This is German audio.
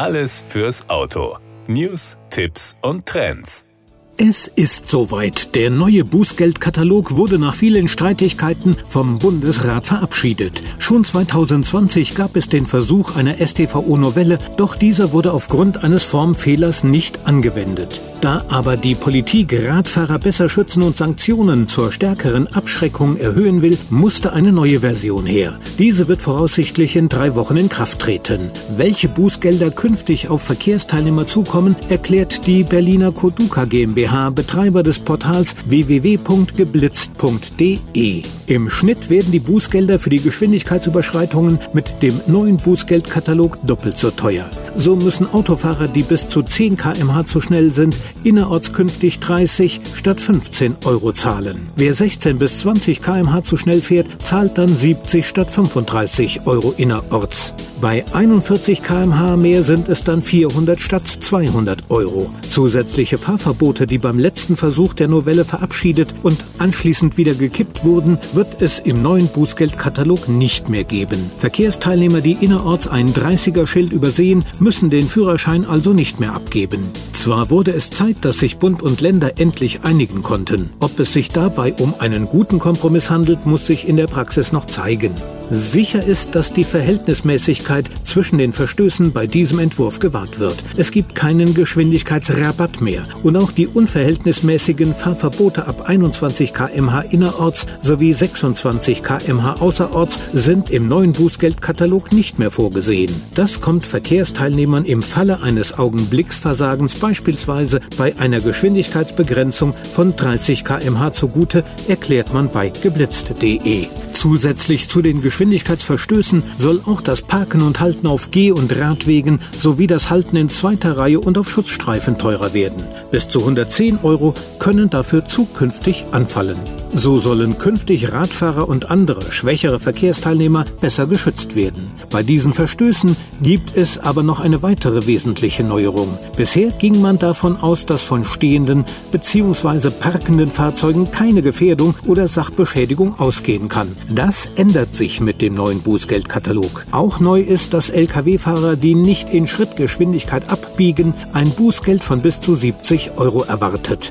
Alles fürs Auto. News, Tipps und Trends. Es ist soweit. Der neue Bußgeldkatalog wurde nach vielen Streitigkeiten vom Bundesrat verabschiedet. Schon 2020 gab es den Versuch einer StVO-Novelle, doch dieser wurde aufgrund eines Formfehlers nicht angewendet. Da aber die Politik Radfahrer besser schützen und Sanktionen zur stärkeren Abschreckung erhöhen will, musste eine neue Version her. Diese wird voraussichtlich in drei Wochen in Kraft treten. Welche Bußgelder künftig auf Verkehrsteilnehmer zukommen, erklärt die Berliner Koduka GmbH Betreiber des Portals www.geblitzt.de. Im Schnitt werden die Bußgelder für die Geschwindigkeitsüberschreitungen mit dem neuen Bußgeldkatalog doppelt so teuer. So müssen Autofahrer, die bis zu 10 km/h zu schnell sind, innerorts künftig 30 statt 15 Euro zahlen. Wer 16 bis 20 km/h zu schnell fährt, zahlt dann 70 statt 35 Euro innerorts. Bei 41 km/h mehr sind es dann 400 statt 200 Euro. Zusätzliche Fahrverbote, die beim letzten Versuch der Novelle verabschiedet und anschließend wieder gekippt wurden, wird es im neuen Bußgeldkatalog nicht mehr geben. Verkehrsteilnehmer, die innerorts ein 30er-Schild übersehen, müssen den Führerschein also nicht mehr abgeben. Zwar wurde es Zeit, dass sich Bund und Länder endlich einigen konnten. Ob es sich dabei um einen guten Kompromiss handelt, muss sich in der Praxis noch zeigen. Sicher ist, dass die Verhältnismäßigkeit zwischen den Verstößen bei diesem Entwurf gewahrt wird. Es gibt keinen Geschwindigkeitsrabatt mehr und auch die unverhältnismäßigen Fahrverbote ab 21 km/h innerorts sowie 26 km/h außerorts sind im neuen Bußgeldkatalog nicht mehr vorgesehen. Das kommt Verkehrsteilnehmern im Falle eines Augenblicksversagens beispielsweise bei einer Geschwindigkeitsbegrenzung von 30 km/h zugute, erklärt man bei geblitzt.de. Zusätzlich zu den Geschwindigkeitsverstößen soll auch das Parken und Halten auf Geh- und Radwegen sowie das Halten in zweiter Reihe und auf Schutzstreifen teurer werden. Bis zu 110 Euro können dafür zukünftig anfallen. So sollen künftig Radfahrer und andere schwächere Verkehrsteilnehmer besser geschützt werden. Bei diesen Verstößen gibt es aber noch eine weitere wesentliche Neuerung. Bisher ging man davon aus, dass von stehenden bzw. parkenden Fahrzeugen keine Gefährdung oder Sachbeschädigung ausgehen kann. Das ändert sich mit dem neuen Bußgeldkatalog. Auch neu ist, dass Lkw-Fahrer, die nicht in Schrittgeschwindigkeit abbiegen, ein Bußgeld von bis zu 70 Euro erwartet.